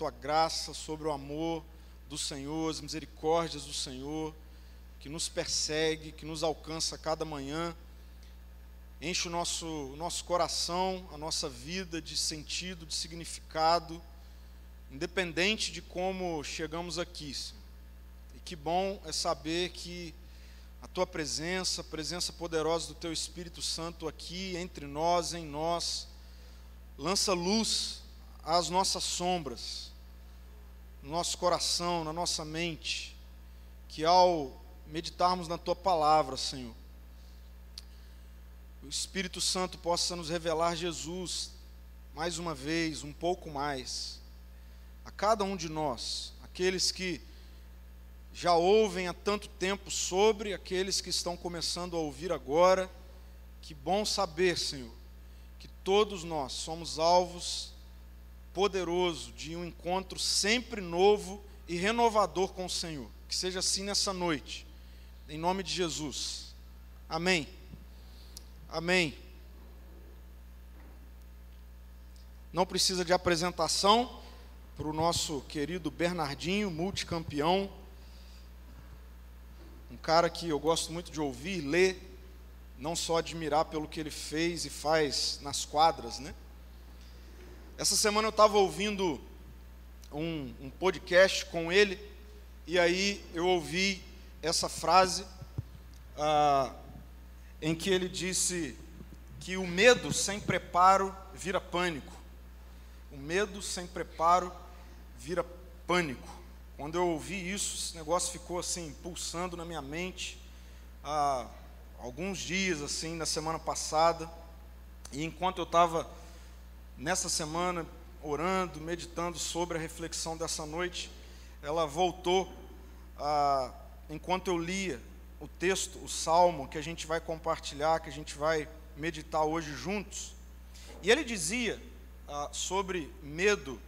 tua graça, sobre o amor do Senhor, as misericórdias do Senhor, que nos persegue, que nos alcança a cada manhã. Enche o nosso, o nosso coração, a nossa vida de sentido, de significado, independente de como chegamos aqui. Senhor. E que bom é saber que a tua presença, a presença poderosa do teu Espírito Santo aqui entre nós, em nós, lança luz às nossas sombras, no nosso coração, na nossa mente, que ao meditarmos na tua palavra, Senhor, o Espírito Santo possa nos revelar Jesus mais uma vez, um pouco mais, a cada um de nós, aqueles que já ouvem há tanto tempo sobre, aqueles que estão começando a ouvir agora. Que bom saber, Senhor, que todos nós somos alvos poderoso de um encontro sempre novo e renovador com o Senhor. Que seja assim nessa noite. Em nome de Jesus. Amém. Amém. Não precisa de apresentação para o nosso querido Bernardinho, multicampeão um cara que eu gosto muito de ouvir, ler, não só admirar pelo que ele fez e faz nas quadras, né? Essa semana eu estava ouvindo um, um, podcast com ele e aí eu ouvi essa frase ah, em que ele disse que o medo sem preparo vira pânico. O medo sem preparo vira pânico. Quando eu ouvi isso, esse negócio ficou assim, pulsando na minha mente há alguns dias, assim, na semana passada. E enquanto eu estava nessa semana orando, meditando sobre a reflexão dessa noite, ela voltou, a, enquanto eu lia o texto, o salmo que a gente vai compartilhar, que a gente vai meditar hoje juntos. E ele dizia ah, sobre medo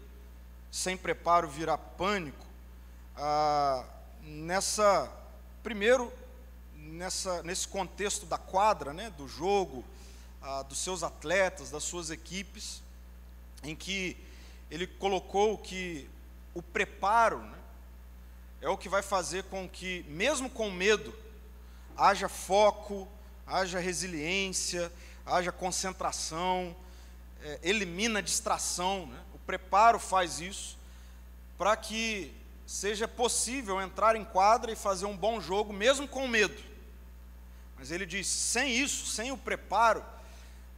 sem preparo virar pânico, ah, nessa primeiro nessa nesse contexto da quadra, né, do jogo, ah, dos seus atletas, das suas equipes, em que ele colocou que o preparo né, é o que vai fazer com que, mesmo com medo, haja foco, haja resiliência, haja concentração, é, elimina a distração. Né? O preparo faz isso para que seja possível entrar em quadra e fazer um bom jogo, mesmo com medo. Mas ele diz: sem isso, sem o preparo,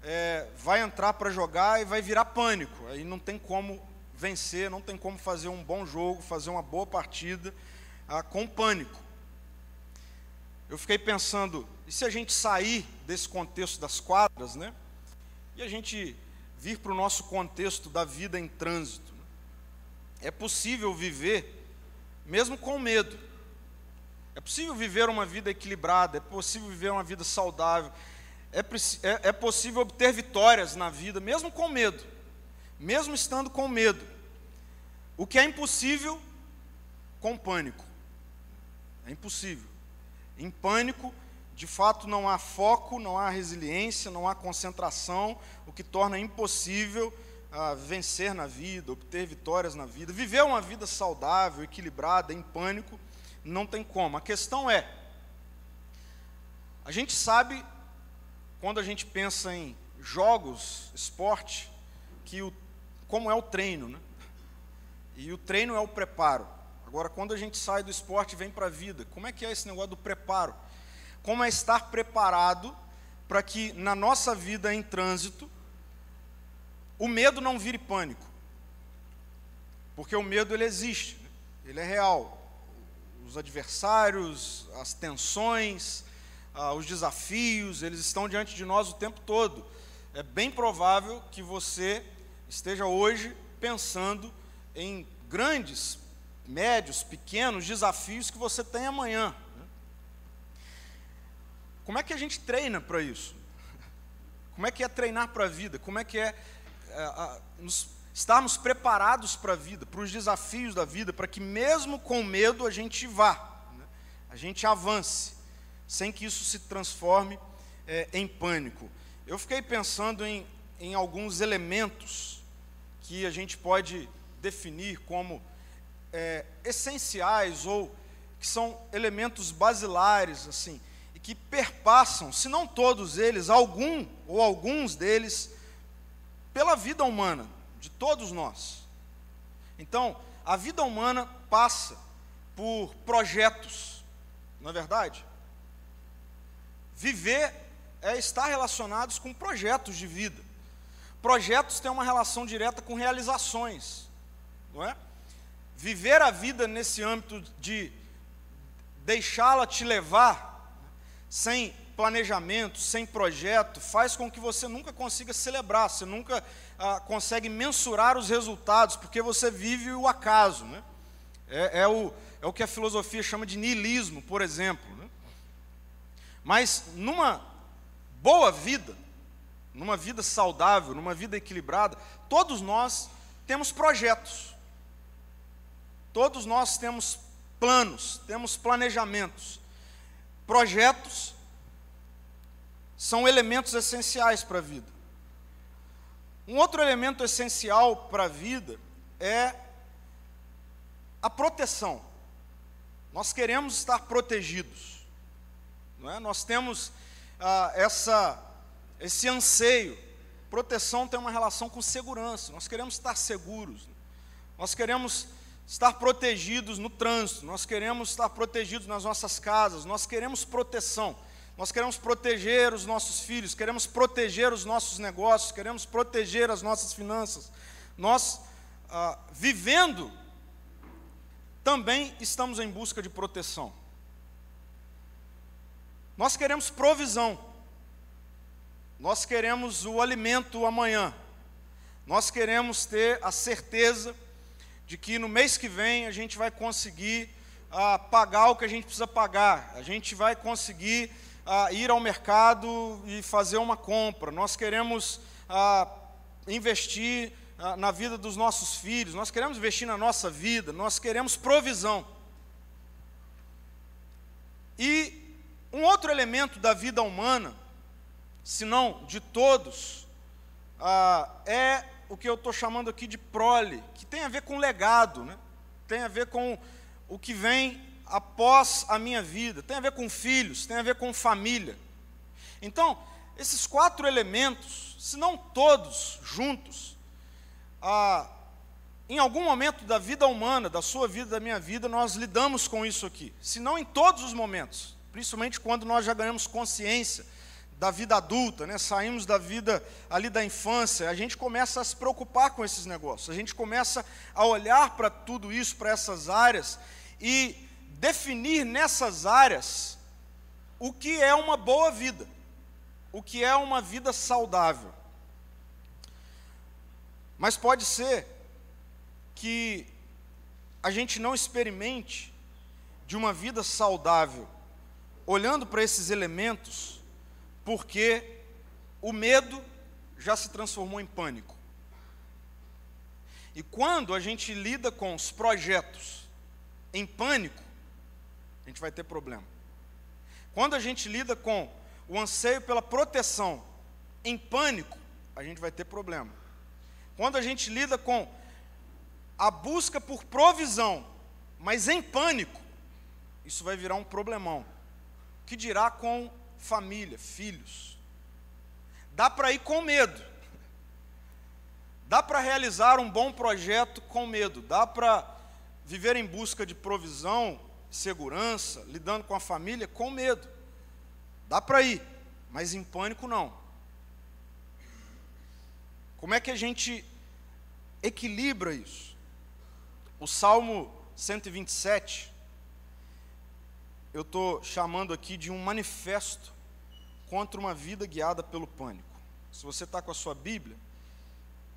é, vai entrar para jogar e vai virar pânico. Aí não tem como vencer, não tem como fazer um bom jogo, fazer uma boa partida ah, com pânico. Eu fiquei pensando, e se a gente sair desse contexto das quadras, né? E a gente vir para o nosso contexto da vida em trânsito? Né? É possível viver mesmo com medo. É possível viver uma vida equilibrada, é possível viver uma vida saudável, é, é, é possível obter vitórias na vida, mesmo com medo, mesmo estando com medo. O que é impossível com pânico. É impossível. Em pânico, de fato, não há foco, não há resiliência, não há concentração, o que torna impossível a vencer na vida, obter vitórias na vida, viver uma vida saudável, equilibrada, em pânico, não tem como. A questão é, a gente sabe, quando a gente pensa em jogos, esporte, que o, como é o treino, né? E o treino é o preparo. Agora, quando a gente sai do esporte e vem para a vida, como é que é esse negócio do preparo? Como é estar preparado para que na nossa vida em trânsito o medo não vire pânico. Porque o medo ele existe, né? ele é real. Os adversários, as tensões, ah, os desafios, eles estão diante de nós o tempo todo. É bem provável que você esteja hoje pensando em grandes, médios, pequenos desafios que você tem amanhã. Né? Como é que a gente treina para isso? Como é que é treinar para a vida? Como é que é é, nos, estarmos preparados para a vida, para os desafios da vida, para que mesmo com medo a gente vá, né? a gente avance, sem que isso se transforme é, em pânico. Eu fiquei pensando em, em alguns elementos que a gente pode definir como é, essenciais ou que são elementos basilares, assim, e que perpassam, se não todos eles, algum ou alguns deles, pela vida humana, de todos nós. Então, a vida humana passa por projetos, não é verdade? Viver é estar relacionados com projetos de vida. Projetos têm uma relação direta com realizações, não é? Viver a vida nesse âmbito de deixá-la te levar, sem planejamento, sem projeto, faz com que você nunca consiga celebrar, você nunca ah, consegue mensurar os resultados, porque você vive o acaso. Né? É, é, o, é o que a filosofia chama de niilismo, por exemplo. Né? Mas numa boa vida, numa vida saudável, numa vida equilibrada, todos nós temos projetos. Todos nós temos planos, temos planejamentos. Projetos são elementos essenciais para a vida. Um outro elemento essencial para a vida é a proteção. Nós queremos estar protegidos, é? Nós temos ah, essa, esse anseio. Proteção tem uma relação com segurança. Nós queremos estar seguros. Nós queremos estar protegidos no trânsito. Nós queremos estar protegidos nas nossas casas. Nós queremos proteção. Nós queremos proteger os nossos filhos, queremos proteger os nossos negócios, queremos proteger as nossas finanças. Nós, ah, vivendo, também estamos em busca de proteção. Nós queremos provisão, nós queremos o alimento amanhã, nós queremos ter a certeza de que no mês que vem a gente vai conseguir ah, pagar o que a gente precisa pagar, a gente vai conseguir ah, ir ao mercado e fazer uma compra, nós queremos ah, investir ah, na vida dos nossos filhos, nós queremos investir na nossa vida, nós queremos provisão. E um outro elemento da vida humana, se não de todos, ah, é o que eu estou chamando aqui de prole, que tem a ver com legado, né? tem a ver com o que vem após a minha vida, tem a ver com filhos, tem a ver com família. Então, esses quatro elementos, se não todos juntos, ah, em algum momento da vida humana, da sua vida, da minha vida, nós lidamos com isso aqui. Se não em todos os momentos, principalmente quando nós já ganhamos consciência da vida adulta, né? saímos da vida ali da infância, a gente começa a se preocupar com esses negócios, a gente começa a olhar para tudo isso, para essas áreas, e definir nessas áreas o que é uma boa vida, o que é uma vida saudável. Mas pode ser que a gente não experimente de uma vida saudável olhando para esses elementos, porque o medo já se transformou em pânico. E quando a gente lida com os projetos em pânico, a gente vai ter problema. Quando a gente lida com o anseio pela proteção em pânico, a gente vai ter problema. Quando a gente lida com a busca por provisão, mas em pânico, isso vai virar um problemão. Que dirá com família, filhos? Dá para ir com medo. Dá para realizar um bom projeto com medo. Dá para viver em busca de provisão segurança, lidando com a família, com medo. Dá para ir, mas em pânico não. Como é que a gente equilibra isso? O Salmo 127, eu estou chamando aqui de um manifesto contra uma vida guiada pelo pânico. Se você está com a sua Bíblia,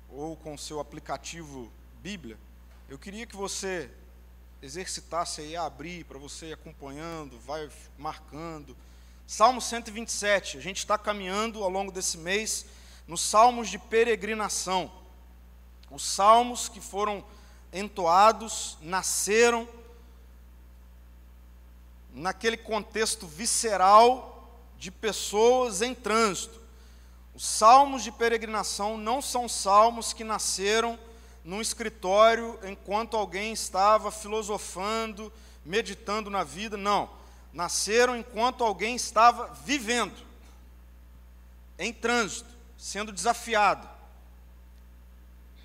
ou com o seu aplicativo Bíblia, eu queria que você exercitasse aí a abrir para você ir acompanhando, vai marcando. Salmo 127, a gente está caminhando ao longo desse mês nos salmos de peregrinação. Os salmos que foram entoados nasceram naquele contexto visceral de pessoas em trânsito. Os salmos de peregrinação não são salmos que nasceram num escritório enquanto alguém estava filosofando, meditando na vida, não. Nasceram enquanto alguém estava vivendo, em trânsito, sendo desafiado.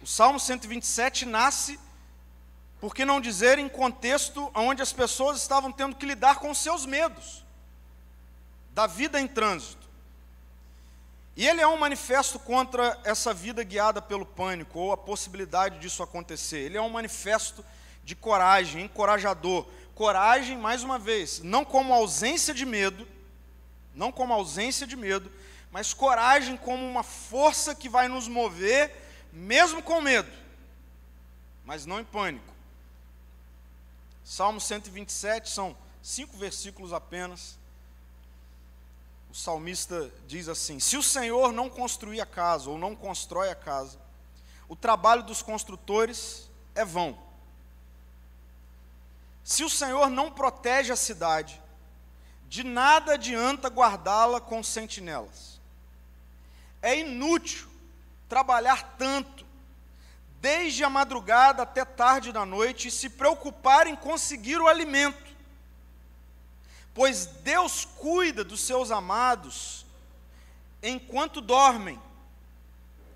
O Salmo 127 nasce, por que não dizer, em contexto onde as pessoas estavam tendo que lidar com seus medos, da vida em trânsito. E ele é um manifesto contra essa vida guiada pelo pânico, ou a possibilidade disso acontecer. Ele é um manifesto de coragem, encorajador. Coragem, mais uma vez, não como ausência de medo, não como ausência de medo, mas coragem como uma força que vai nos mover, mesmo com medo, mas não em pânico. Salmo 127 são cinco versículos apenas o salmista diz assim: Se o Senhor não construir a casa, ou não constrói a casa, o trabalho dos construtores é vão. Se o Senhor não protege a cidade, de nada adianta guardá-la com sentinelas. É inútil trabalhar tanto, desde a madrugada até tarde da noite, e se preocupar em conseguir o alimento pois Deus cuida dos seus amados enquanto dormem.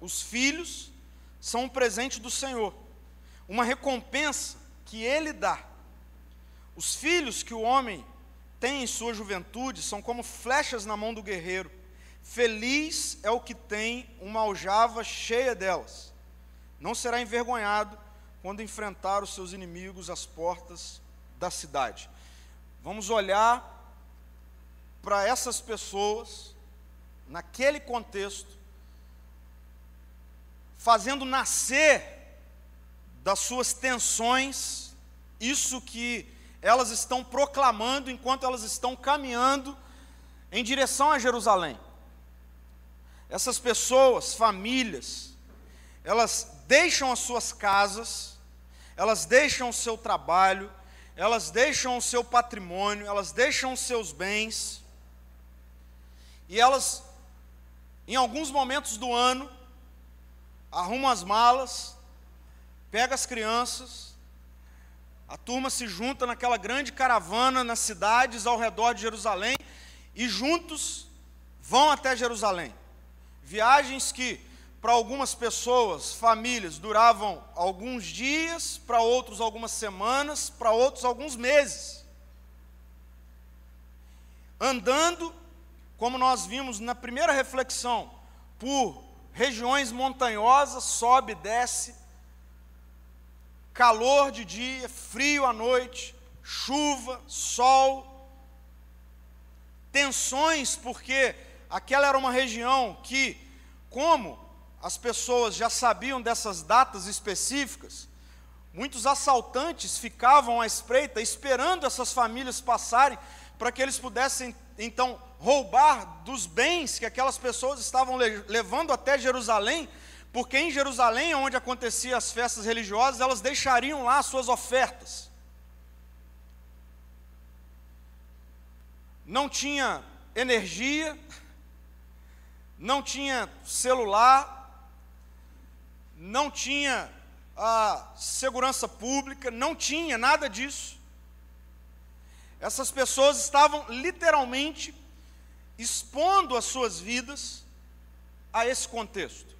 Os filhos são um presente do Senhor, uma recompensa que Ele dá. Os filhos que o homem tem em sua juventude são como flechas na mão do guerreiro. Feliz é o que tem uma aljava cheia delas. Não será envergonhado quando enfrentar os seus inimigos às portas da cidade. Vamos olhar para essas pessoas, naquele contexto, fazendo nascer das suas tensões isso que elas estão proclamando enquanto elas estão caminhando em direção a Jerusalém. Essas pessoas, famílias, elas deixam as suas casas, elas deixam o seu trabalho, elas deixam o seu patrimônio, elas deixam os seus bens, e elas, em alguns momentos do ano, arrumam as malas, pega as crianças, a turma se junta naquela grande caravana nas cidades ao redor de Jerusalém e juntos vão até Jerusalém. Viagens que para algumas pessoas, famílias, duravam alguns dias, para outros algumas semanas, para outros alguns meses. Andando, como nós vimos na primeira reflexão, por regiões montanhosas, sobe e desce, calor de dia, frio à noite, chuva, sol, tensões, porque aquela era uma região que, como as pessoas já sabiam dessas datas específicas, muitos assaltantes ficavam à espreita, esperando essas famílias passarem, para que eles pudessem então roubar dos bens que aquelas pessoas estavam levando até Jerusalém, porque em Jerusalém, onde aconteciam as festas religiosas, elas deixariam lá as suas ofertas. Não tinha energia, não tinha celular, não tinha a segurança pública, não tinha nada disso. Essas pessoas estavam literalmente expondo as suas vidas a esse contexto.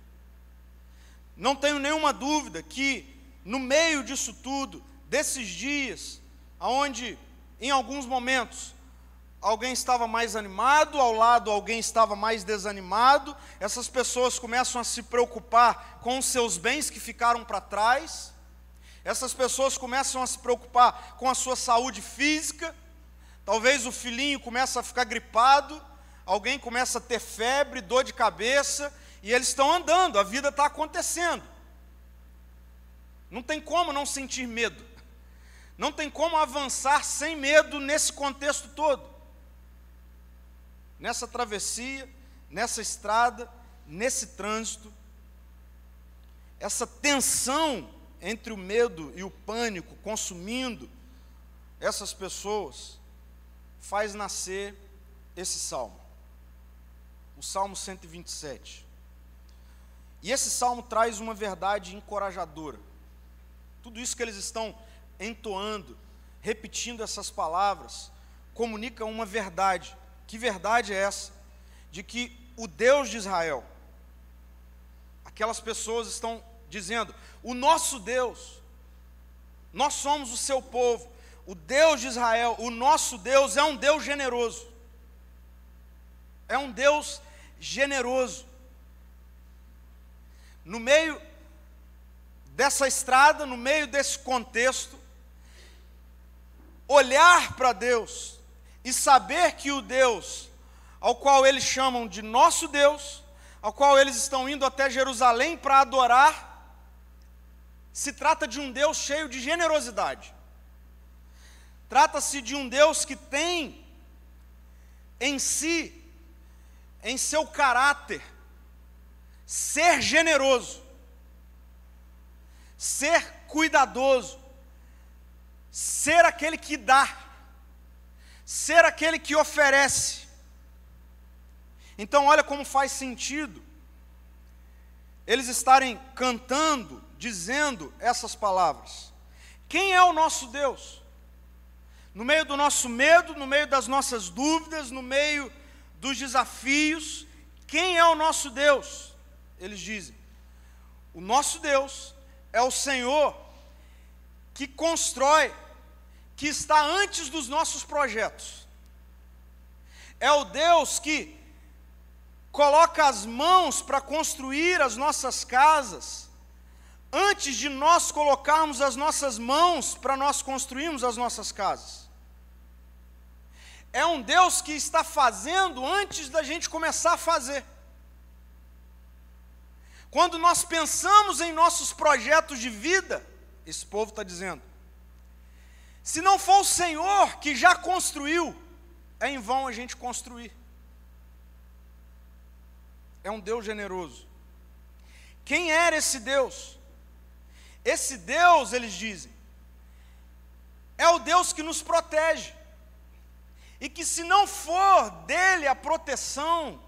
Não tenho nenhuma dúvida que no meio disso tudo, desses dias, aonde em alguns momentos alguém estava mais animado, ao lado alguém estava mais desanimado, essas pessoas começam a se preocupar com os seus bens que ficaram para trás, essas pessoas começam a se preocupar com a sua saúde física, talvez o filhinho comece a ficar gripado, alguém começa a ter febre, dor de cabeça, e eles estão andando, a vida está acontecendo. Não tem como não sentir medo. Não tem como avançar sem medo nesse contexto todo nessa travessia, nessa estrada, nesse trânsito, essa tensão entre o medo e o pânico consumindo essas pessoas, faz nascer esse salmo, o Salmo 127. E esse salmo traz uma verdade encorajadora. tudo isso que eles estão entoando, repetindo essas palavras, comunica uma verdade. Que verdade é essa? De que o Deus de Israel, aquelas pessoas estão dizendo: o nosso Deus, nós somos o seu povo, o Deus de Israel, o nosso Deus é um Deus generoso. É um Deus generoso. No meio dessa estrada, no meio desse contexto, olhar para Deus e saber que o Deus ao qual eles chamam de nosso Deus, ao qual eles estão indo até Jerusalém para adorar, se trata de um Deus cheio de generosidade. Trata-se de um Deus que tem em si, em seu caráter, ser generoso, ser cuidadoso, ser aquele que dá, ser aquele que oferece. Então, olha como faz sentido eles estarem cantando, dizendo essas palavras. Quem é o nosso Deus? No meio do nosso medo, no meio das nossas dúvidas, no meio dos desafios, quem é o nosso Deus? Eles dizem: o nosso Deus é o Senhor que constrói, que está antes dos nossos projetos. É o Deus que coloca as mãos para construir as nossas casas, antes de nós colocarmos as nossas mãos para nós construirmos as nossas casas. É um Deus que está fazendo antes da gente começar a fazer. Quando nós pensamos em nossos projetos de vida, esse povo está dizendo, se não for o Senhor que já construiu, é em vão a gente construir é um Deus generoso. Quem era esse Deus? Esse Deus, eles dizem, é o Deus que nos protege. E que se não for dele a proteção,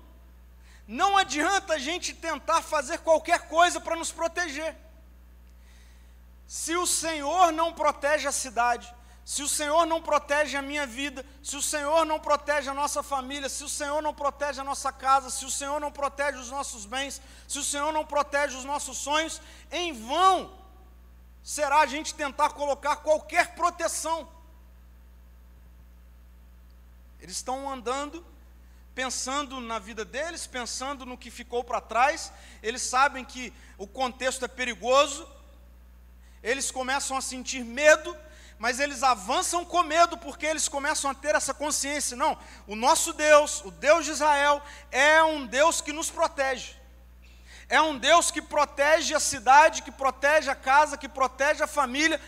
não adianta a gente tentar fazer qualquer coisa para nos proteger. Se o Senhor não protege a cidade, se o Senhor não protege a minha vida, se o Senhor não protege a nossa família, se o Senhor não protege a nossa casa, se o Senhor não protege os nossos bens, se o Senhor não protege os nossos sonhos, em vão será a gente tentar colocar qualquer proteção. Eles estão andando, pensando na vida deles, pensando no que ficou para trás, eles sabem que o contexto é perigoso, eles começam a sentir medo, mas eles avançam com medo porque eles começam a ter essa consciência. Não, o nosso Deus, o Deus de Israel, é um Deus que nos protege. É um Deus que protege a cidade, que protege a casa, que protege a família,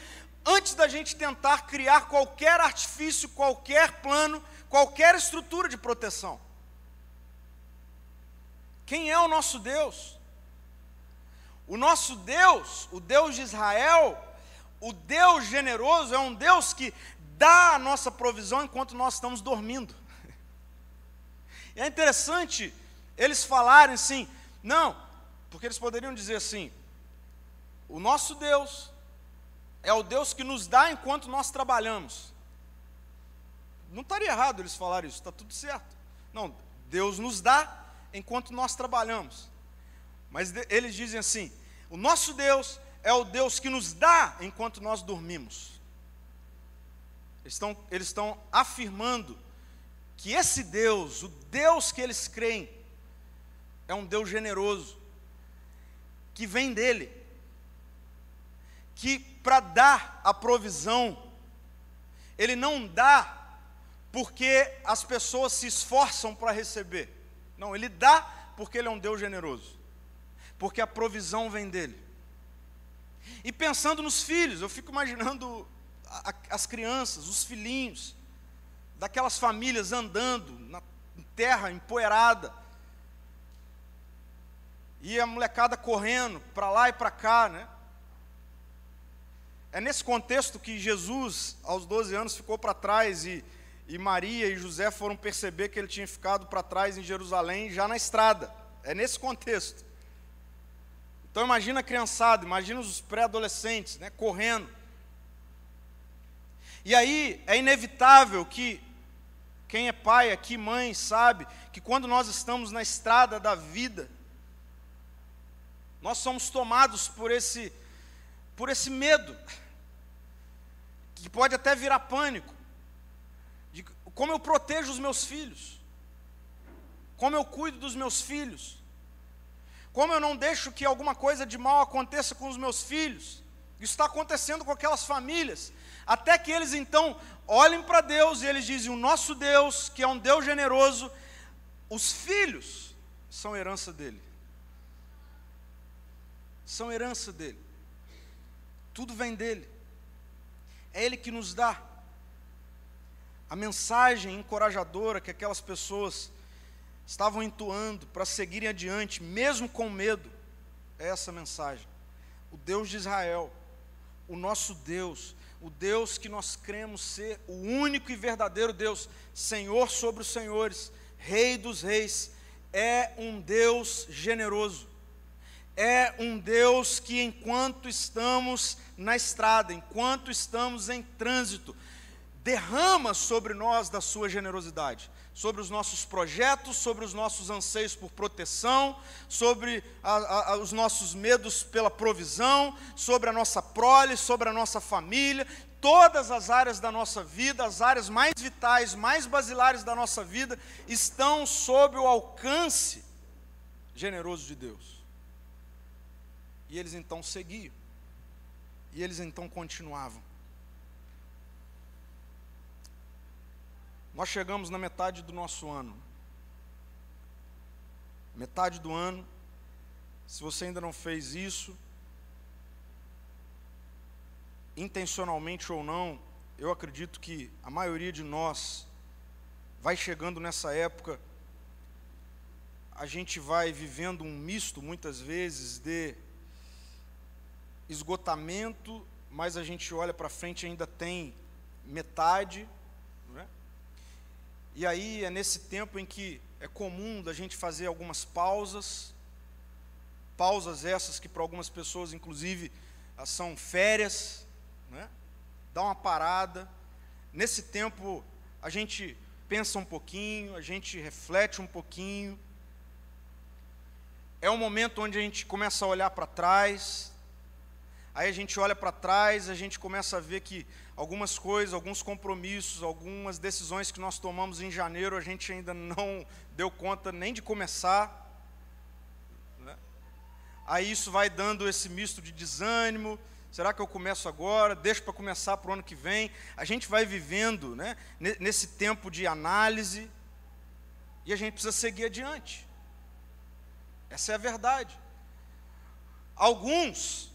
antes da gente tentar criar qualquer artifício, qualquer plano, qualquer estrutura de proteção. Quem é o nosso Deus? O nosso Deus, o Deus de Israel, o Deus generoso é um Deus que dá a nossa provisão enquanto nós estamos dormindo. E é interessante eles falarem assim, não, porque eles poderiam dizer assim: o nosso Deus é o Deus que nos dá enquanto nós trabalhamos. Não estaria errado eles falarem isso, está tudo certo. Não, Deus nos dá enquanto nós trabalhamos. Mas eles dizem assim: o nosso Deus é o Deus que nos dá enquanto nós dormimos. Eles estão, eles estão afirmando que esse Deus, o Deus que eles creem, é um Deus generoso, que vem dele, que para dar a provisão, ele não dá porque as pessoas se esforçam para receber. Não, ele dá porque ele é um Deus generoso. Porque a provisão vem dele. E pensando nos filhos, eu fico imaginando a, a, as crianças, os filhinhos, daquelas famílias andando na terra empoeirada, e a molecada correndo para lá e para cá, né? É nesse contexto que Jesus, aos 12 anos, ficou para trás e, e Maria e José foram perceber que ele tinha ficado para trás em Jerusalém, já na estrada. É nesse contexto Então imagina a criançada, imagina os pré-adolescentes, né, correndo. E aí é inevitável que quem é pai aqui, mãe, sabe que quando nós estamos na estrada da vida, nós somos tomados por esse por esse medo que pode até virar pânico. De como eu protejo os meus filhos? Como eu cuido dos meus filhos? Como eu não deixo que alguma coisa de mal aconteça com os meus filhos? Isso está acontecendo com aquelas famílias. Até que eles então olhem para Deus e eles dizem: O nosso Deus, que é um Deus generoso, os filhos são herança dele. São herança dele. Tudo vem dele. É ele que nos dá. A mensagem encorajadora que aquelas pessoas estavam entoando para seguirem adiante, mesmo com medo, é essa mensagem. O Deus de Israel, o nosso Deus, o Deus que nós cremos ser o único e verdadeiro Deus, Senhor sobre os senhores, Rei dos reis, é um Deus generoso. É um Deus que, enquanto estamos na estrada, enquanto estamos em trânsito, derrama sobre nós da sua generosidade sobre os nossos projetos, sobre os nossos anseios por proteção, sobre a, a, os nossos medos pela provisão, sobre a nossa prole, sobre a nossa família, todas as áreas da nossa vida, as áreas mais vitais, mais basilares da nossa vida, estão sob o alcance generoso de Deus. E eles então seguiam, e eles então continuavam. Nós chegamos na metade do nosso ano. Metade do ano. Se você ainda não fez isso, intencionalmente ou não, eu acredito que a maioria de nós vai chegando nessa época, a gente vai vivendo um misto muitas vezes de esgotamento, mas a gente olha para frente e ainda tem metade e aí é nesse tempo em que é comum da gente fazer algumas pausas, pausas essas que para algumas pessoas, inclusive, são férias, né? dá uma parada. Nesse tempo a gente pensa um pouquinho, a gente reflete um pouquinho. É um momento onde a gente começa a olhar para trás, aí a gente olha para trás, a gente começa a ver que algumas coisas, alguns compromissos, algumas decisões que nós tomamos em janeiro, a gente ainda não deu conta nem de começar. Né? Aí isso vai dando esse misto de desânimo. Será que eu começo agora? Deixo para começar para o ano que vem. A gente vai vivendo né, nesse tempo de análise e a gente precisa seguir adiante. Essa é a verdade. Alguns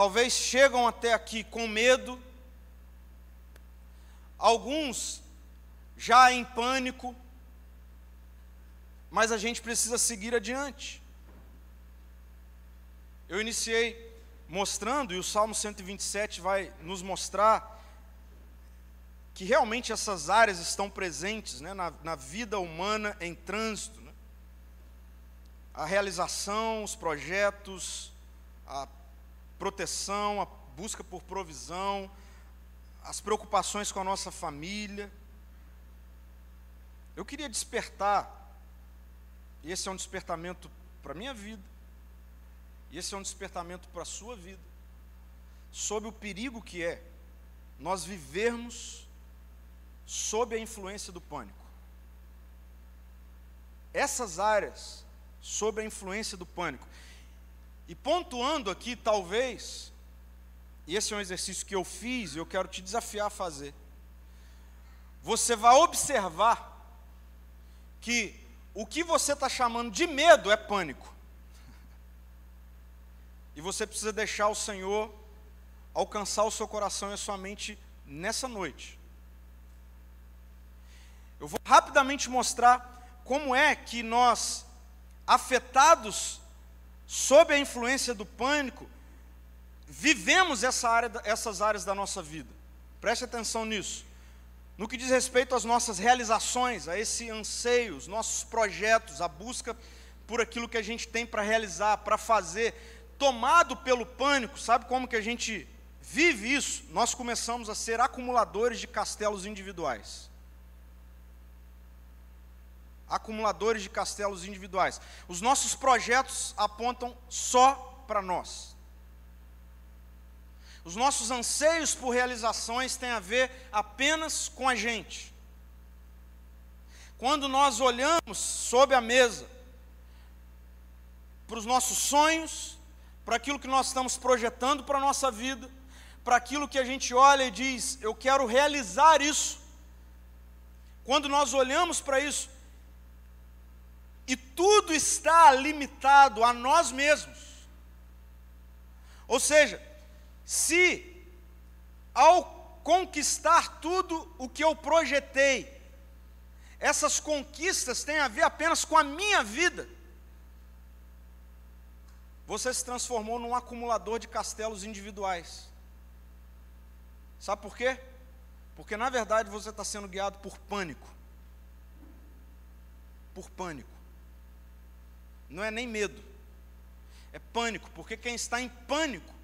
talvez chegam até aqui com medo, alguns já em pânico, mas a gente precisa seguir adiante. Eu iniciei mostrando, e o Salmo 127 vai nos mostrar, que realmente essas áreas estão presentes né, na, na vida humana em trânsito. Né? A realização, os projetos, a proteção, a busca por provisão, as preocupações com a nossa família. Eu queria despertar, e esse é um despertamento para a minha vida, e esse é um despertamento para a sua vida, sobre o perigo que é nós vivermos sob a influência do pânico. Essas áreas, sob a influência do pânico. E pontuando aqui, talvez, e esse é um exercício que eu fiz e eu quero te desafiar a fazer. Você vai observar que o que você está chamando de medo é pânico. E você precisa deixar o Senhor alcançar o seu coração e a sua mente nessa noite. Eu vou rapidamente mostrar como é que nós, afetados sob a influência do pânico, vivemos essa área, essas áreas da nossa vida. Preste atenção nisso. No que diz respeito às nossas realizações, a esse anseio, os nossos projetos, a busca por aquilo que a gente tem para realizar, para fazer, tomado pelo pânico, sabe como que a gente vive isso? Nós começamos a ser acumuladores de castelos individuais. Acumuladores de castelos individuais. Os nossos projetos apontam só para nós. Os nossos anseios por realizações têm a ver apenas com a gente. Quando nós olhamos sob a mesa para os nossos sonhos, para aquilo que nós estamos projetando para a nossa vida, para aquilo que a gente olha e diz, eu quero realizar isso. Quando nós olhamos para isso, e tudo está limitado a nós mesmos. Ou seja, se ao conquistar tudo o que eu projetei, essas conquistas têm a ver apenas com a minha vida, você se transformou num acumulador de castelos individuais. Sabe por quê? Porque na verdade você está sendo guiado por pânico. Por pânico. Não é nem medo, é pânico, porque quem está em pânico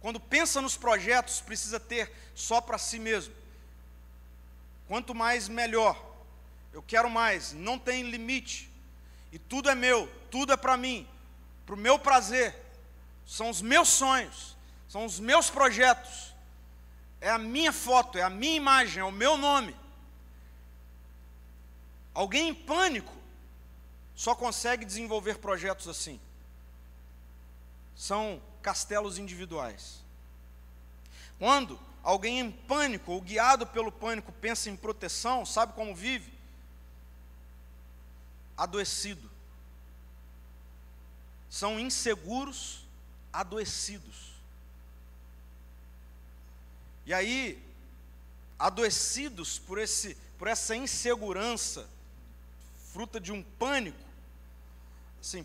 quando pensa nos projetos, precisa ter só para si mesmo. Quanto mais, melhor. Eu quero mais, não tem limite. E tudo é meu, tudo é para mim, para o meu prazer. São os meus sonhos, são os meus projetos. É a minha foto, é a minha imagem, é o meu nome. Alguém em pânico só consegue desenvolver projetos assim. São castelos individuais. Quando alguém em pânico ou guiado pelo pânico pensa em proteção, sabe como vive? Adoecido. São inseguros, adoecidos. E aí, adoecidos por, esse, por essa insegurança, fruta de um pânico, assim,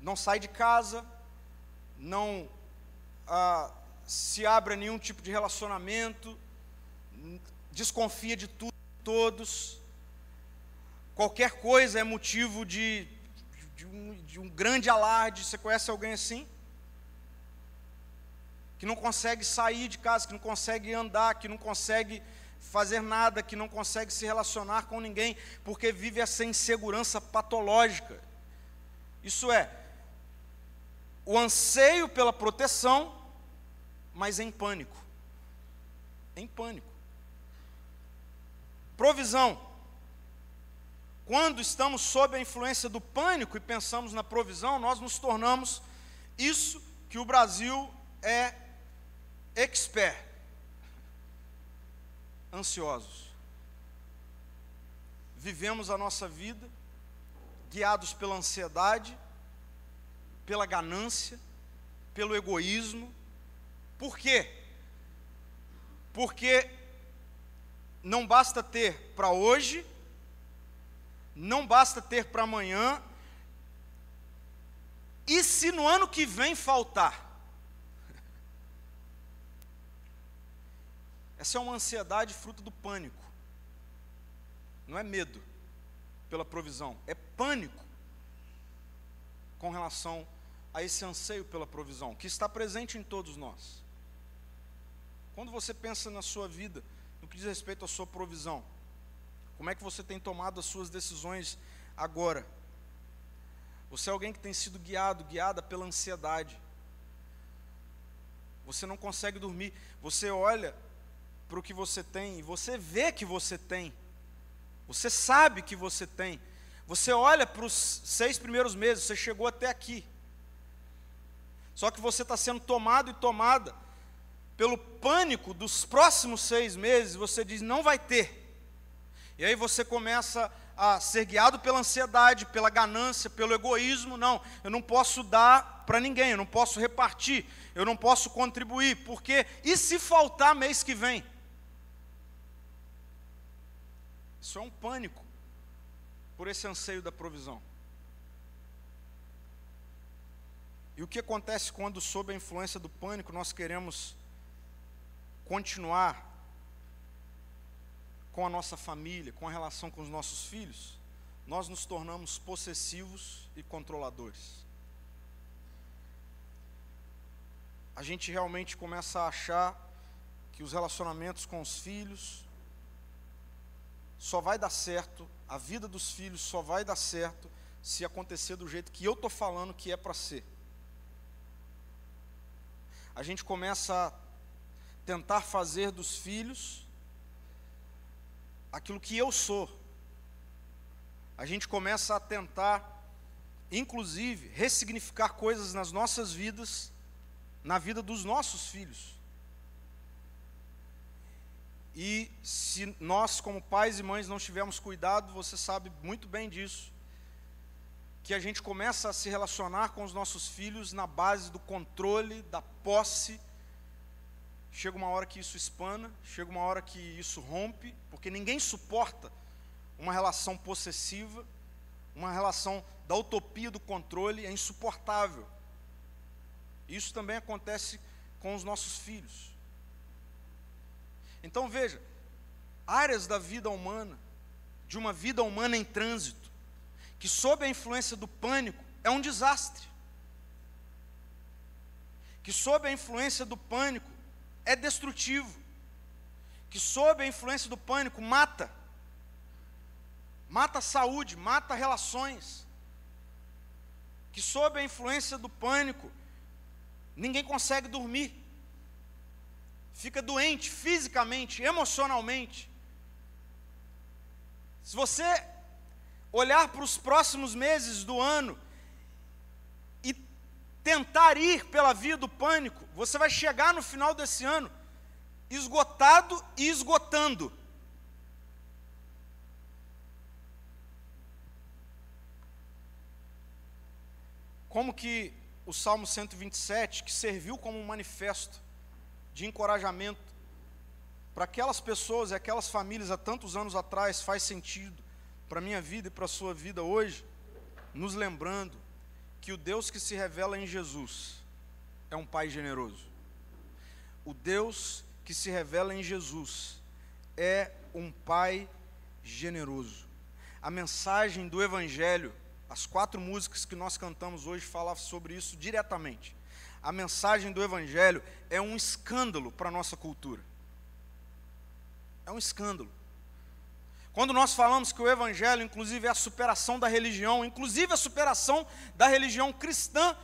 não sai de casa, não ah, se abre a nenhum tipo de relacionamento, desconfia de tudo todos. Qualquer coisa é motivo de, de, um, de um grande alarde. Você conhece alguém assim? Que não consegue sair de casa, que não consegue andar, que não consegue fazer nada, que não consegue se relacionar com ninguém, porque vive essa insegurança patológica. Isso é, o anseio pela proteção, mas em pânico. Em pânico. Provisão. Quando estamos sob a influência do pânico e pensamos na provisão, nós nos tornamos isso que o Brasil é expert. Ansiosos. Vivemos a nossa vida guiados pela ansiedade, pela ganância, pelo egoísmo. Por quê? Porque não basta ter para hoje, não basta ter para amanhã, e se no ano que vem faltar? Essa é uma ansiedade fruto do pânico. Não é medo pela provisão, é pânico com relação a esse anseio pela provisão, que está presente em todos nós. Quando você pensa na sua vida, no que diz respeito à sua provisão, como é que você tem tomado as suas decisões agora? Você é alguém que tem sido guiado, guiada pela ansiedade. Você não consegue dormir. Você olha para o que você tem e você vê que você tem. Você sabe que você tem. Você olha para os seis primeiros meses, você chegou até aqui. Só que você está sendo tomado e tomada pelo pânico dos próximos seis meses, você diz, não vai ter. E aí você começa a ser guiado pela ansiedade, pela ganância, pelo egoísmo. Não, eu não posso dar para ninguém, eu não posso repartir, eu não posso contribuir, porque e se faltar mês que vem? Isso é um pânico por esse anseio da provisão. E o que acontece quando, sob a influência do pânico, nós queremos continuar com a nossa família, com a relação com os nossos filhos? nós nos tornamos possessivos e controladores. A gente realmente começa a achar que os relacionamentos com os filhos só vai dar certo, a vida dos filhos só vai dar certo se acontecer do jeito que eu estou falando que é para ser. A gente começa a tentar fazer dos filhos aquilo que eu sou. A gente começa a tentar, inclusive, ressignificar coisas nas nossas vidas, na vida dos nossos filhos. E se nós, como pais e mães, não tivermos cuidado, você sabe muito bem disso, que a gente começa a se relacionar com os nossos filhos na base do controle, da posse. Chega uma hora que isso espana, chega uma hora que isso rompe, porque ninguém suporta uma relação possessiva, uma relação da utopia do controle, é insuportável. Isso também acontece com os nossos filhos. Então veja, áreas da vida humana, de uma vida humana em trânsito, que sob a influência do pânico é um desastre. Que sob a influência do pânico é destrutivo. Que sob a influência do pânico mata. Mata a saúde, mata relações. Que sob a influência do pânico ninguém consegue dormir fica doente fisicamente, emocionalmente. Se você olhar para os próximos meses do ano e tentar ir pela via do pânico, você vai chegar no final desse ano esgotado e esgotando. Como que o Salmo 127, que serviu como um manifesto de encorajamento para aquelas pessoas e aquelas famílias há tantos anos atrás faz sentido para a minha vida e para a sua vida hoje, nos lembrando que o Deus que se revela em Jesus é um Pai generoso. O Deus que se revela em Jesus é um Pai generoso. A mensagem do Evangelho, as quatro músicas que nós cantamos hoje falam sobre isso diretamente a mensagem do Evangelho é um escândalo para a nossa cultura. É um escândalo. Quando nós falamos que o Evangelho, inclusive, é a superação da religião, inclusive a superação da religião cristã,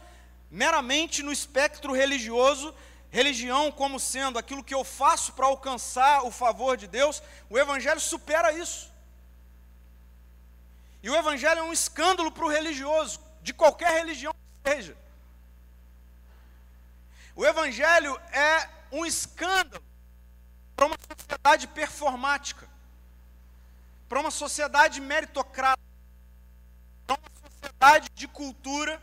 meramente no espectro religioso, religião como sendo aquilo que eu faço para alcançar o favor de Deus, o Evangelho supera isso. E o Evangelho é um escândalo para o religioso, de qualquer religião que seja. O Evangelho é um escândalo para uma sociedade performática, para uma sociedade meritocrata, para uma sociedade de cultura,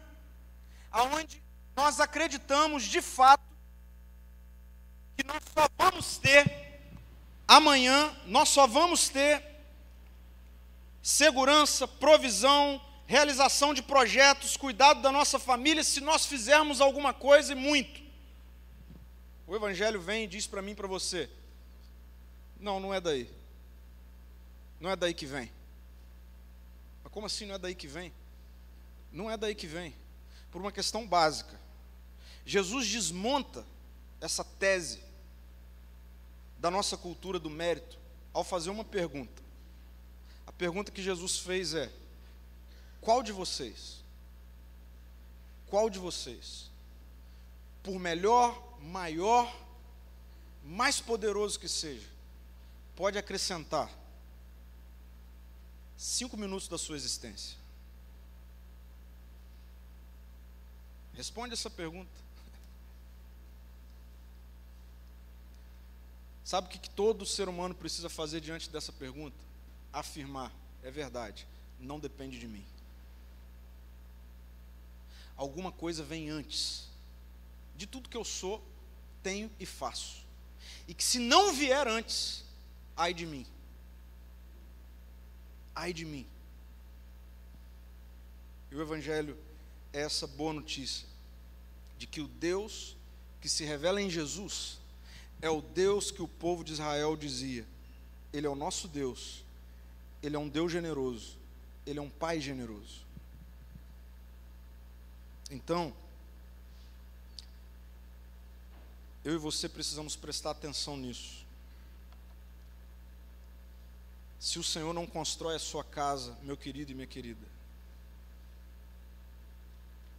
onde nós acreditamos de fato que nós só vamos ter amanhã, nós só vamos ter segurança, provisão, realização de projetos, cuidado da nossa família, se nós fizermos alguma coisa e muito. O Evangelho vem e diz para mim e para você: não, não é daí. Não é daí que vem. Mas como assim não é daí que vem? Não é daí que vem. Por uma questão básica. Jesus desmonta essa tese da nossa cultura do mérito ao fazer uma pergunta. A pergunta que Jesus fez é: qual de vocês, qual de vocês, por melhor maior, mais poderoso que seja, pode acrescentar cinco minutos da sua existência? Responde essa pergunta. Sabe o que, que todo ser humano precisa fazer diante dessa pergunta? Afirmar, é verdade, não depende de mim. Alguma coisa vem antes de tudo que eu sou, tenho e faço. E que se não vier antes, ai de mim. Ai de mim. E o Evangelho é essa boa notícia: de que o Deus que se revela em Jesus é o Deus que o povo de Israel dizia: Ele é o nosso Deus, Ele é um Deus generoso, Ele é um Pai generoso. Então, eu e você precisamos prestar atenção nisso. Se o Senhor não constrói a sua casa, meu querido e minha querida,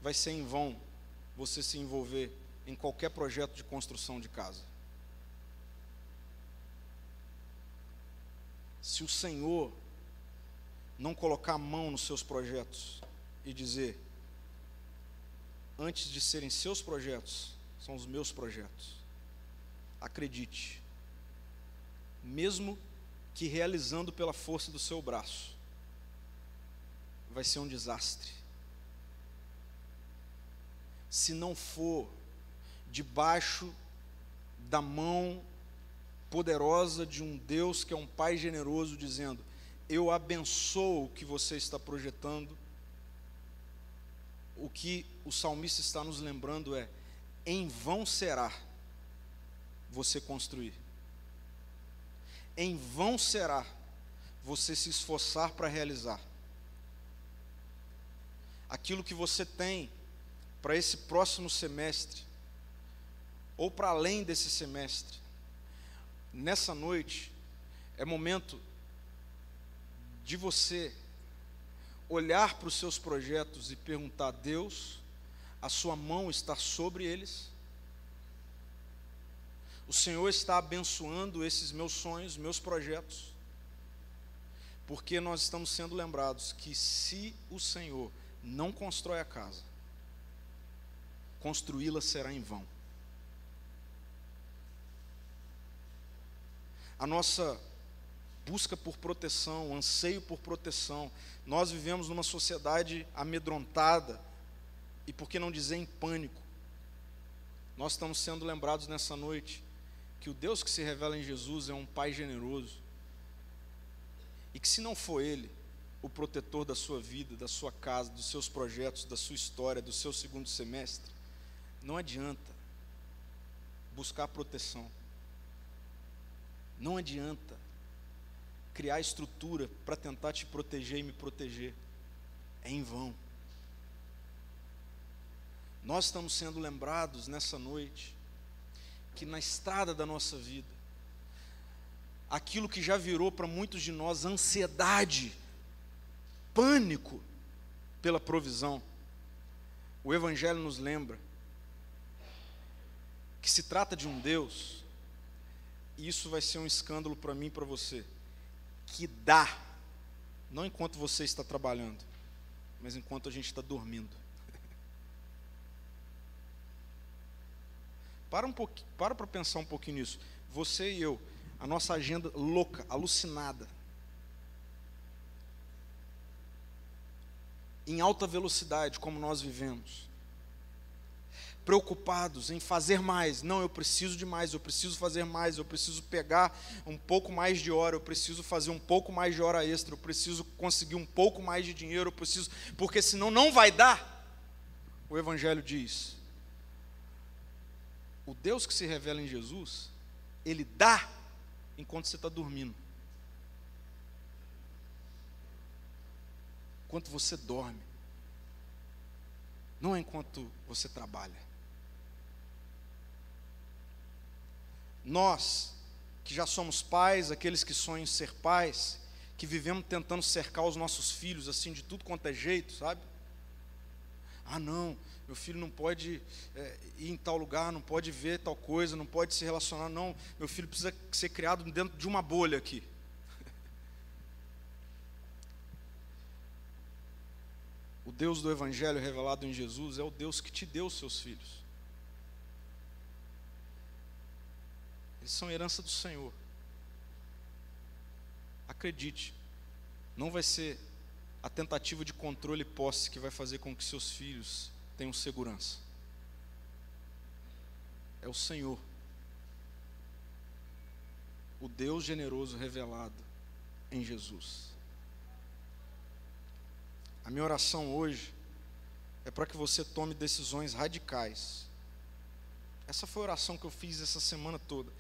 vai ser em vão você se envolver em qualquer projeto de construção de casa. Se o Senhor não colocar a mão nos seus projetos e dizer, antes de serem seus projetos, são os meus projetos. Acredite, mesmo que realizando pela força do seu braço, vai ser um desastre. Se não for debaixo da mão poderosa de um Deus que é um Pai generoso, dizendo: Eu abençoo o que você está projetando. O que o salmista está nos lembrando é: em vão será você construir, em vão será você se esforçar para realizar. Aquilo que você tem para esse próximo semestre, ou para além desse semestre, nessa noite, é momento de você olhar para os seus projetos e perguntar: Deus, a sua mão está sobre eles? O Senhor está abençoando esses meus sonhos, meus projetos? Porque nós estamos sendo lembrados que se o Senhor não constrói a casa, construí-la será em vão. a nossa busca por proteção, anseio por proteção. Nós vivemos numa sociedade amedrontada e, por que não dizer, em pânico. Nós estamos sendo lembrados nessa noite que o Deus que se revela em Jesus é um Pai generoso e que, se não for Ele o protetor da sua vida, da sua casa, dos seus projetos, da sua história, do seu segundo semestre, não adianta buscar proteção. Não adianta criar estrutura para tentar te proteger e me proteger. É em vão. Nós estamos sendo lembrados nessa noite que na estrada da nossa vida, aquilo que já virou para muitos de nós ansiedade, pânico pela provisão, o Evangelho nos lembra que se trata de um Deus isso vai ser um escândalo para mim e para você, que dá, não enquanto você está trabalhando, mas enquanto a gente está dormindo. Para um pouquinho, para para pensar um pouquinho nisso. Você e eu, a nossa agenda louca, alucinada. Em alta velocidade, como nós vivemos preocupados em fazer mais. Não, eu preciso de mais, eu preciso fazer mais, eu preciso pegar um pouco mais de hora, eu preciso fazer um pouco mais de hora extra, eu preciso conseguir um pouco mais de dinheiro, eu preciso, porque senão não vai dar. O Evangelho diz: o Deus que se revela em Jesus, Ele dá enquanto você está dormindo. Enquanto você dorme. Não é enquanto você trabalha. Nós, que já somos pais, aqueles que sonham ser pais, que vivemos tentando cercar os nossos filhos assim de tudo quanto é jeito, sabe? Ah, não, meu filho não pode é, ir em tal lugar, não pode ver tal coisa, não pode se relacionar, não. Meu filho precisa ser criado dentro de uma bolha aqui. O Deus do Evangelho revelado em Jesus é o Deus que te deu os seus filhos. Eles são herança do Senhor. Acredite, não vai ser a tentativa de controle e posse que vai fazer com que seus filhos tenham segurança. É o Senhor, o Deus generoso revelado em Jesus. A minha oração hoje é para que você tome decisões radicais. Essa foi a oração que eu fiz essa semana toda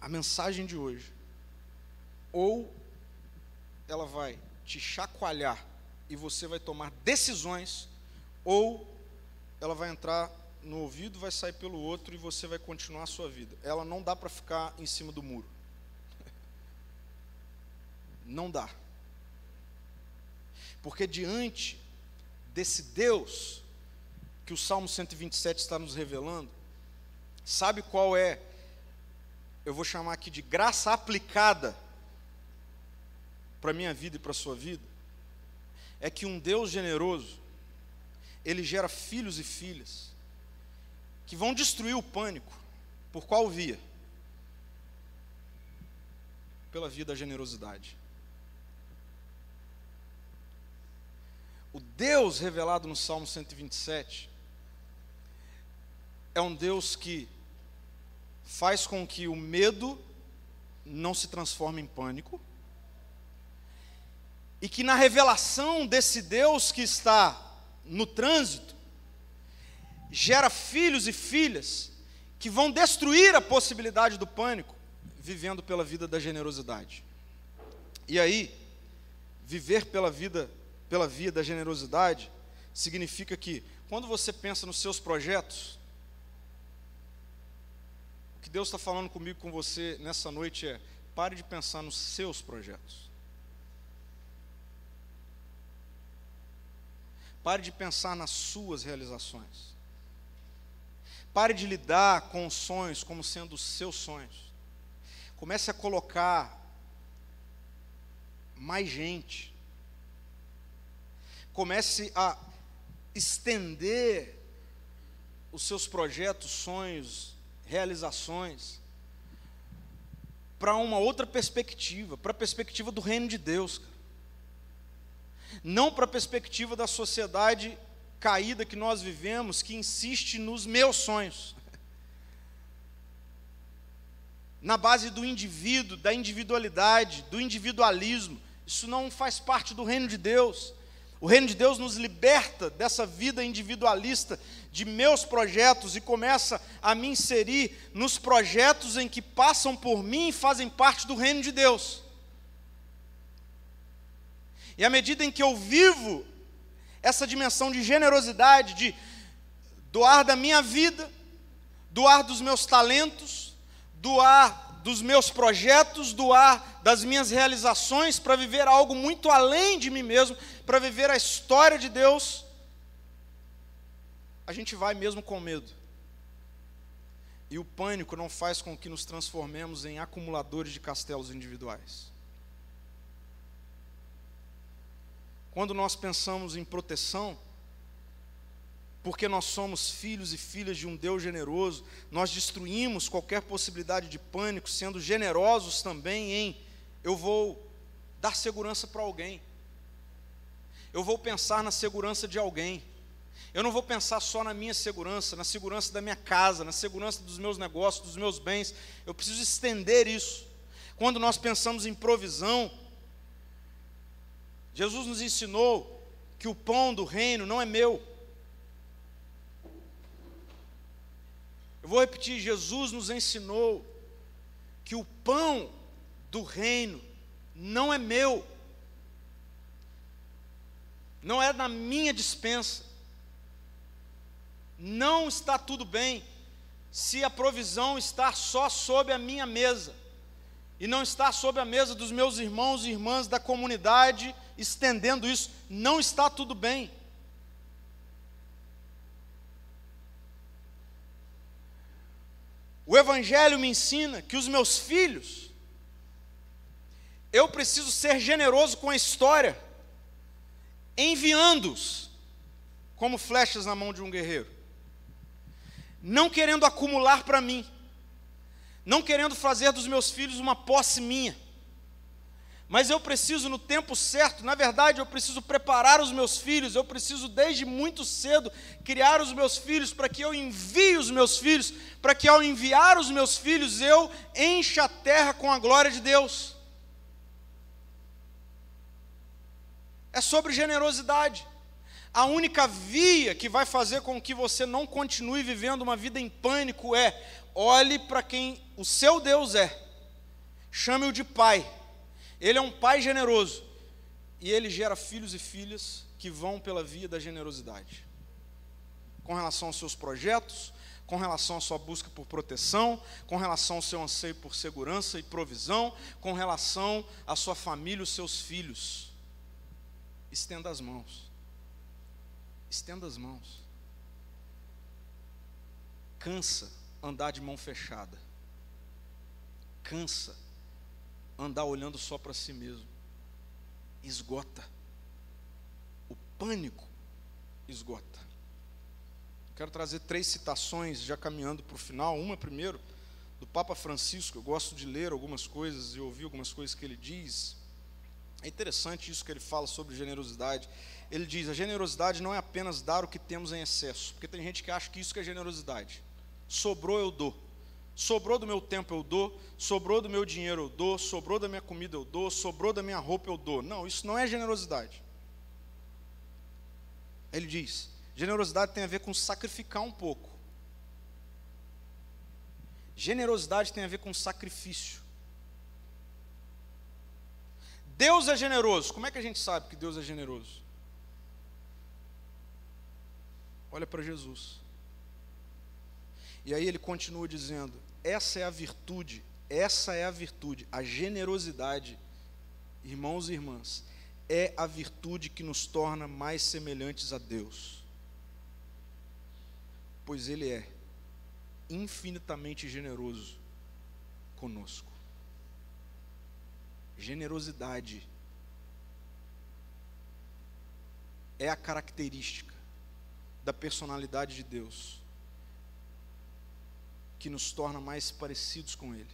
a mensagem de hoje, ou ela vai te chacoalhar e você vai tomar decisões, ou ela vai entrar no ouvido, vai sair pelo outro e você vai continuar a sua vida. Ela não dá para ficar em cima do muro. Não dá. Porque diante desse Deus que o Salmo 127 está nos revelando, sabe qual é, eu vou chamar aqui de graça aplicada para a minha vida e para a sua vida? É que um Deus generoso, ele gera filhos e filhas que vão destruir o pânico. Por qual via? Pela via da generosidade. O Deus revelado no Salmo 127 é um Deus que faz com que o medo não se transforme em pânico, e que na revelação desse Deus que está no trânsito, gera filhos e filhas que vão destruir a possibilidade do pânico, vivendo pela vida da generosidade. E aí, viver pela vida pela via da generosidade, significa que, quando você pensa nos seus projetos, o que Deus está falando comigo, com você nessa noite é: pare de pensar nos seus projetos. Pare de pensar nas suas realizações. Pare de lidar com os sonhos como sendo os seus sonhos. Comece a colocar mais gente comece a estender os seus projetos, sonhos, realizações para uma outra perspectiva, para a perspectiva do reino de Deus. Cara. Não para a perspectiva da sociedade caída que nós vivemos, que insiste nos meus sonhos. Na base do indivíduo, da individualidade, do individualismo. Isso não faz parte do reino de Deus. O reino de Deus nos liberta dessa vida individualista de meus projetos e começa a me inserir nos projetos em que passam por mim e fazem parte do reino de Deus. E à medida em que eu vivo essa dimensão de generosidade, de doar da minha vida, doar dos meus talentos, doar dos meus projetos, doar das minhas realizações para viver algo muito além de mim mesmo, para viver a história de Deus, a gente vai mesmo com medo. E o pânico não faz com que nos transformemos em acumuladores de castelos individuais. Quando nós pensamos em proteção, porque nós somos filhos e filhas de um Deus generoso, nós destruímos qualquer possibilidade de pânico, sendo generosos também em eu vou dar segurança para alguém, eu vou pensar na segurança de alguém, eu não vou pensar só na minha segurança, na segurança da minha casa, na segurança dos meus negócios, dos meus bens, eu preciso estender isso. Quando nós pensamos em provisão, Jesus nos ensinou que o pão do reino não é meu, Eu vou repetir: Jesus nos ensinou que o pão do reino não é meu, não é na minha dispensa. Não está tudo bem se a provisão está só sob a minha mesa e não está sob a mesa dos meus irmãos e irmãs da comunidade estendendo isso. Não está tudo bem. O Evangelho me ensina que os meus filhos, eu preciso ser generoso com a história, enviando-os como flechas na mão de um guerreiro, não querendo acumular para mim, não querendo fazer dos meus filhos uma posse minha, mas eu preciso, no tempo certo, na verdade, eu preciso preparar os meus filhos, eu preciso, desde muito cedo, criar os meus filhos para que eu envie os meus filhos, para que ao enviar os meus filhos, eu encha a terra com a glória de Deus. É sobre generosidade. A única via que vai fazer com que você não continue vivendo uma vida em pânico é: olhe para quem o seu Deus é, chame-o de Pai ele é um pai generoso. e ele gera filhos e filhas que vão pela via da generosidade. Com relação aos seus projetos, com relação à sua busca por proteção, com relação ao seu anseio por segurança e provisão, com relação à sua família, os seus filhos. Estenda as mãos. Estenda as mãos. Cansa andar de mão fechada. Cansa andar olhando só para si mesmo. Esgota. O pânico esgota. Quero trazer três citações, já caminhando para o final. Uma, primeiro, do Papa Francisco. Eu gosto de ler algumas coisas e ouvir algumas coisas que ele diz. É interessante isso que ele fala sobre generosidade. Ele diz: a generosidade não é apenas dar o que temos em excesso, porque tem gente que acha que isso que é generosidade. Sobrou, eu dou. Sobrou do meu tempo, eu dou. Sobrou do meu dinheiro, eu dou. Sobrou da minha comida, eu dou. Sobrou da minha roupa, eu dou. Não, isso não é generosidade. Ele diz: Generosidade tem a ver com sacrificar um pouco. Generosidade tem a ver com sacrifício. Deus é generoso. Como é que a gente sabe que Deus é generoso? Olha para Jesus. E aí ele continua dizendo: essa é a virtude, essa é a virtude, a generosidade, irmãos e irmãs, é a virtude que nos torna mais semelhantes a Deus. Pois Ele é infinitamente generoso conosco. Generosidade é a característica da personalidade de Deus que nos torna mais parecidos com Ele.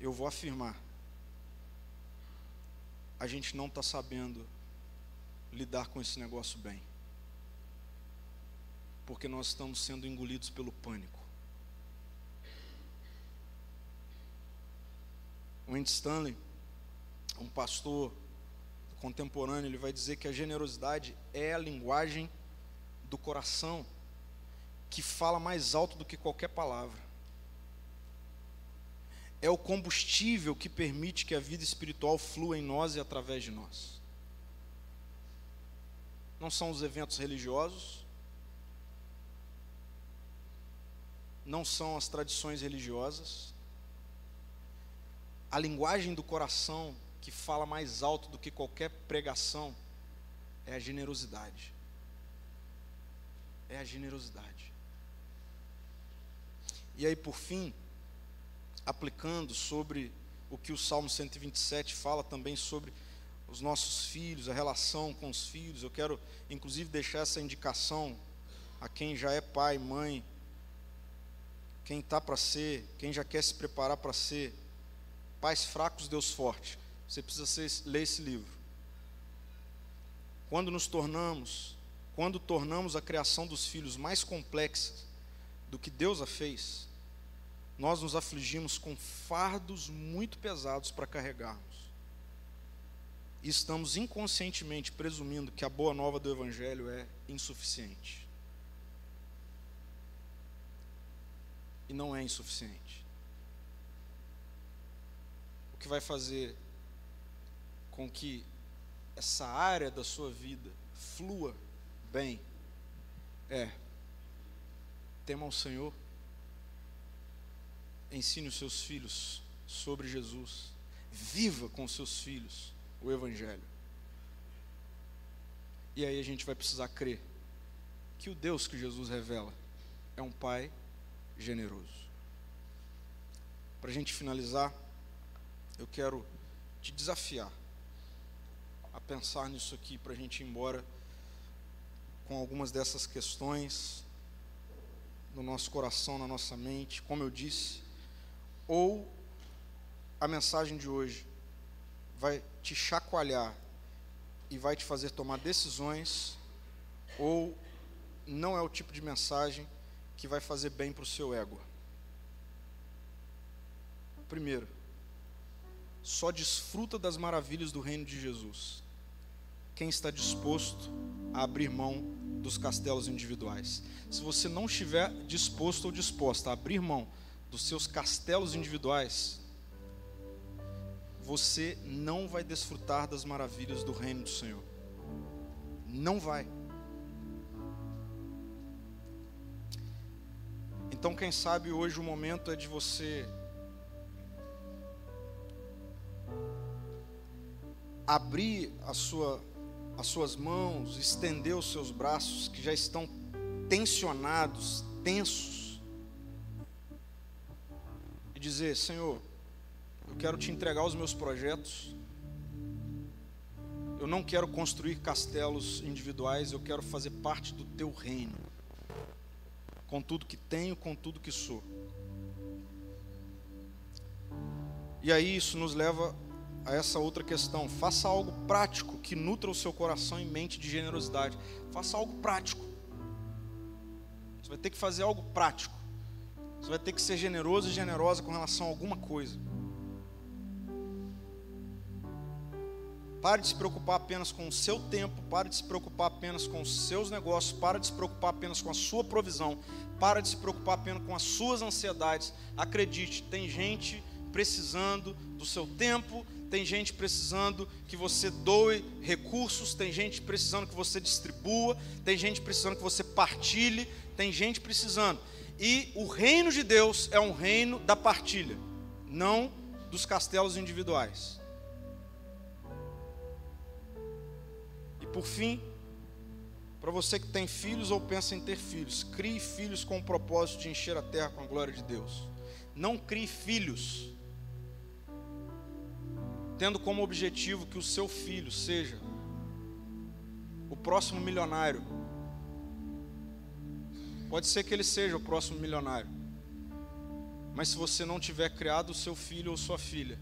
Eu vou afirmar, a gente não está sabendo lidar com esse negócio bem porque nós estamos sendo engolidos pelo pânico. Wendy Stanley, um pastor contemporâneo, ele vai dizer que a generosidade é a linguagem do coração que fala mais alto do que qualquer palavra. É o combustível que permite que a vida espiritual flua em nós e através de nós. Não são os eventos religiosos, não são as tradições religiosas. A linguagem do coração que fala mais alto do que qualquer pregação é a generosidade. É a generosidade. E aí, por fim, aplicando sobre o que o Salmo 127 fala também sobre os nossos filhos, a relação com os filhos, eu quero inclusive deixar essa indicação a quem já é pai, mãe, quem está para ser, quem já quer se preparar para ser pais fracos, Deus forte. Você precisa ser, ler esse livro. Quando nos tornamos, quando tornamos a criação dos filhos mais complexa do que Deus a fez, nós nos afligimos com fardos muito pesados para carregarmos. E estamos inconscientemente presumindo que a boa nova do Evangelho é insuficiente. e não é insuficiente. O que vai fazer com que essa área da sua vida flua bem é tema ao Senhor, ensine os seus filhos sobre Jesus, viva com os seus filhos o Evangelho. E aí a gente vai precisar crer que o Deus que Jesus revela é um Pai generoso. Para a gente finalizar, eu quero te desafiar a pensar nisso aqui, para a gente ir embora com algumas dessas questões no nosso coração, na nossa mente, como eu disse, ou a mensagem de hoje vai te chacoalhar e vai te fazer tomar decisões, ou não é o tipo de mensagem que vai fazer bem para o seu ego. Primeiro, só desfruta das maravilhas do reino de Jesus quem está disposto a abrir mão dos castelos individuais. Se você não estiver disposto ou disposta a abrir mão dos seus castelos individuais, você não vai desfrutar das maravilhas do reino do Senhor. Não vai. Então, quem sabe hoje o momento é de você abrir a sua, as suas mãos, estender os seus braços que já estão tensionados, tensos, dizer: Senhor, eu quero te entregar os meus projetos. Eu não quero construir castelos individuais, eu quero fazer parte do teu reino. Com tudo que tenho, com tudo que sou. E aí isso nos leva a essa outra questão. Faça algo prático que nutra o seu coração e mente de generosidade. Faça algo prático. Você vai ter que fazer algo prático. Você vai ter que ser generoso e generosa com relação a alguma coisa. Pare de se preocupar apenas com o seu tempo, pare de se preocupar apenas com os seus negócios, pare de se preocupar apenas com a sua provisão, pare de se preocupar apenas com as suas ansiedades. Acredite, tem gente precisando do seu tempo, tem gente precisando que você doe recursos, tem gente precisando que você distribua, tem gente precisando que você partilhe, tem gente precisando. E o reino de Deus é um reino da partilha, não dos castelos individuais. E por fim, para você que tem filhos ou pensa em ter filhos, crie filhos com o propósito de encher a terra com a glória de Deus. Não crie filhos tendo como objetivo que o seu filho seja o próximo milionário. Pode ser que ele seja o próximo milionário. Mas se você não tiver criado o seu filho ou sua filha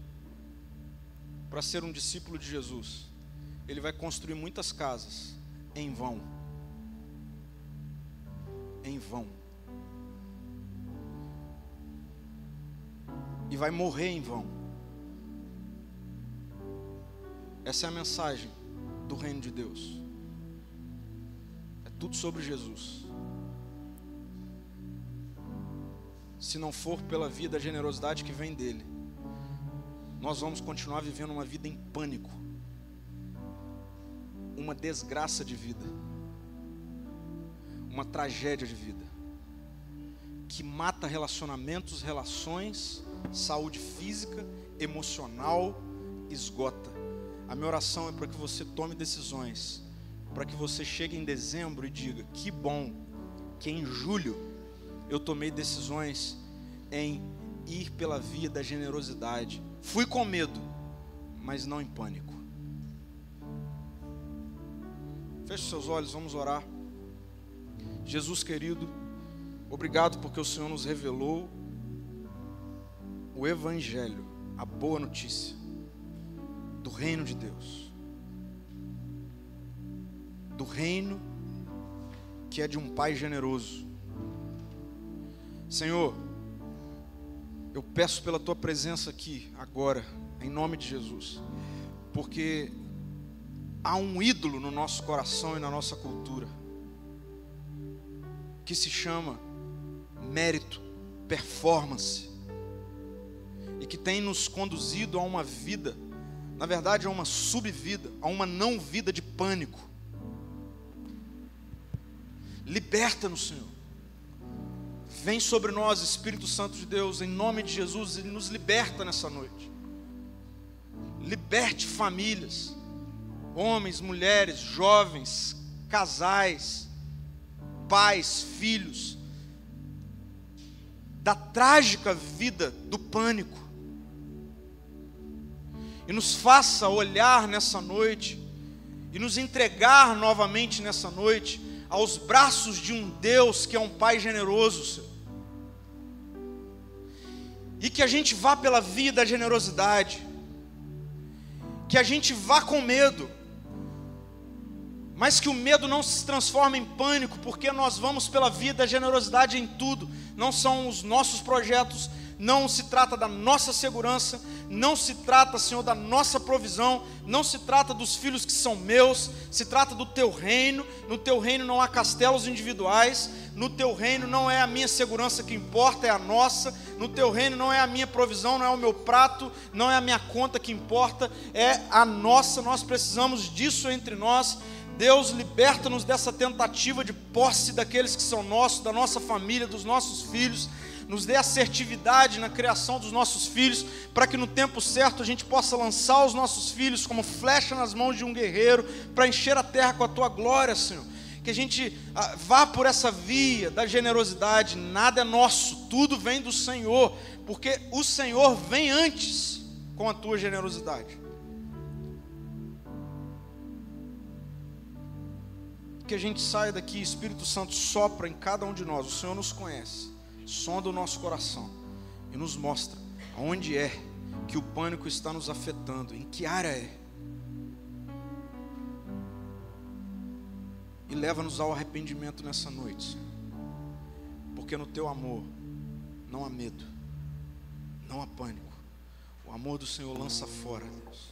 para ser um discípulo de Jesus, ele vai construir muitas casas em vão. Em vão. E vai morrer em vão. Essa é a mensagem do reino de Deus. É tudo sobre Jesus. Se não for pela vida, a generosidade que vem dele, nós vamos continuar vivendo uma vida em pânico, uma desgraça de vida, uma tragédia de vida, que mata relacionamentos, relações, saúde física, emocional, esgota. A minha oração é para que você tome decisões, para que você chegue em dezembro e diga: que bom que em julho eu tomei decisões em ir pela via da generosidade. Fui com medo, mas não em pânico. Feche seus olhos, vamos orar. Jesus querido, obrigado porque o Senhor nos revelou o Evangelho, a boa notícia do reino de Deus, do reino que é de um Pai generoso. Senhor, eu peço pela tua presença aqui, agora, em nome de Jesus, porque há um ídolo no nosso coração e na nossa cultura, que se chama mérito, performance, e que tem nos conduzido a uma vida na verdade, a uma subvida, a uma não vida de pânico. Liberta-nos, Senhor. Vem sobre nós, Espírito Santo de Deus, em nome de Jesus, e nos liberta nessa noite. Liberte famílias, homens, mulheres, jovens, casais, pais, filhos, da trágica vida do pânico e nos faça olhar nessa noite e nos entregar novamente nessa noite aos braços de um Deus que é um Pai generoso, Senhor. E que a gente vá pela via da generosidade, que a gente vá com medo, mas que o medo não se transforme em pânico, porque nós vamos pela via da generosidade em tudo, não são os nossos projetos, não se trata da nossa segurança, não se trata, Senhor, da nossa provisão, não se trata dos filhos que são meus, se trata do teu reino. No teu reino não há castelos individuais, no teu reino não é a minha segurança que importa, é a nossa. No teu reino não é a minha provisão, não é o meu prato, não é a minha conta que importa, é a nossa. Nós precisamos disso entre nós. Deus liberta-nos dessa tentativa de posse daqueles que são nossos, da nossa família, dos nossos filhos. Nos dê assertividade na criação dos nossos filhos, para que no tempo certo a gente possa lançar os nossos filhos como flecha nas mãos de um guerreiro, para encher a terra com a tua glória, Senhor. Que a gente ah, vá por essa via da generosidade, nada é nosso, tudo vem do Senhor, porque o Senhor vem antes com a tua generosidade. que a gente saia daqui, Espírito Santo sopra em cada um de nós. O Senhor nos conhece, sonda o nosso coração e nos mostra aonde é que o pânico está nos afetando, em que área é. E leva-nos ao arrependimento nessa noite, porque no teu amor não há medo, não há pânico. O amor do Senhor lança fora, Deus.